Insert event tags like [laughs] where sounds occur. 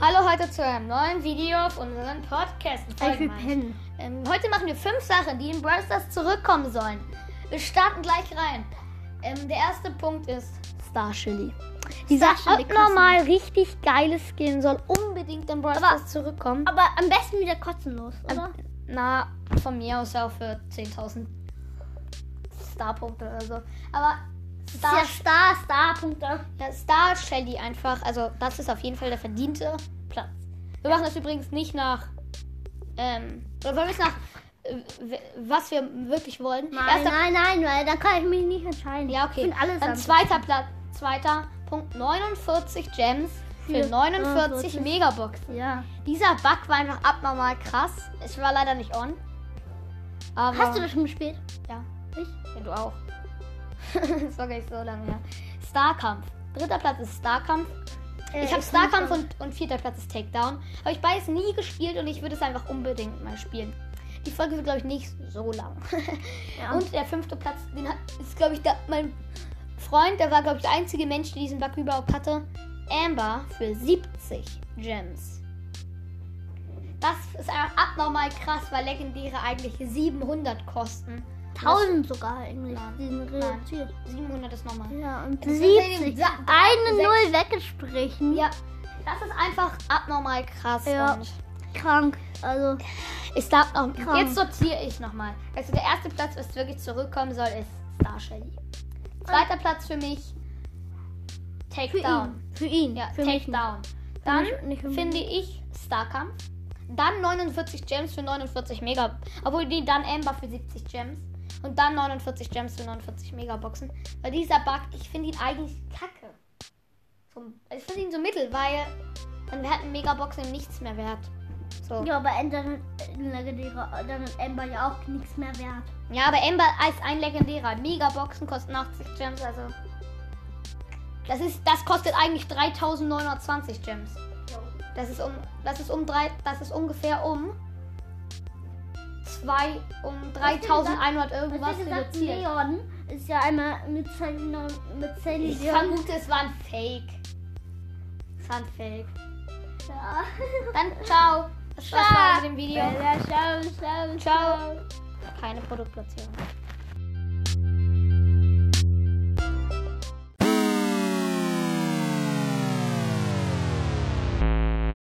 Hallo heute zu einem neuen Video auf unserem Podcast. Ich will pennen. Ähm, heute machen wir fünf Sachen, die in Brawl Stars zurückkommen sollen. Wir starten gleich rein. Ähm, der erste Punkt ist Star Chili. Dieser abnormal richtig geile Skin soll unbedingt in Brawl Stars zurückkommen. Aber am besten wieder kostenlos, oder? Na, von mir aus auch für 10.000 Starpunkte oder so. Aber Star, Star, Star, Star, Punkte. ja, Star Shelly einfach, also das ist auf jeden Fall der verdiente Platz. Wir machen das übrigens nicht nach, ähm, oder wollen wir es nach, äh, was wir wirklich wollen? Nein, Erster, nein, nein, weil da kann ich mich nicht entscheiden. ja, okay. Dann zweiter Platz, zweiter Punkt, 49 Gems für Für 49 49. Megaboxen. Ja. Dieser Bug war einfach abnormal krass. Ich war leider nicht on. Hast du das schon gespielt? Ja. Ich? Ja, du auch. [laughs] das war gar nicht so lange her. Starkampf. Dritter Platz ist Starkampf. Äh, ich habe Starkampf und, und vierter Platz ist Takedown. Habe ich beides nie gespielt und ich würde es einfach unbedingt mal spielen. Die Folge wird, glaube ich, nicht so lang. [laughs] Ja. Und der fünfte Platz, den hat, ist, glaube ich, der, mein Freund, der war, glaube ich, der einzige Mensch, der diesen Bug überhaupt hatte. Amber für 70 Gems. Das ist einfach abnormal krass, weil Legendäre eigentlich 700 kosten. 1000 sogar eigentlich. Nein. Sind Nein. reduziert. 700 ist normal. Ja, und Das ist 70. Sa- Eine Null weggesprochen. Ja, das ist einfach abnormal krass. Ja. Und Krank. Also, ich darf noch. Krank. Jetzt sortiere ich nochmal. Also der erste Platz, was wirklich zurückkommen soll, ist Star Shelly. Zweiter Platz für mich für Takedown. ihn. Für ihn. Ja, für Takedown. Dann für mich. finde ich Starkampf. Dann 49 Gems für 49 Mega. Obwohl die dann Amber für 70 Gems. Und dann 49 Gems für 49 Megaboxen. Weil dieser Bug, ich finde ihn eigentlich kacke. So, ich finde ihn so mittel, weil dann werden Megaboxen nichts mehr wert. So. Ja, aber dann legendäre, dann ist Amber ja auch nichts mehr wert. Ja, aber Ember ist ein legendärer. Megaboxen kosten 80 Gems, also. Das ist, das kostet eigentlich 3920 Gems. Das ist um, das ist um drei, das ist ungefähr um zwei, um 3100 irgendwas Was gesagt, reduziert. Leon ist ja einmal mit Sally, mit Sally Ich vermute, es war ein Fake. Es war ein Fake. Ja. Dann ciao. Das war's mit dem Video. Ja, ciao, ciao, Ciao. Keine Produktplatzierung.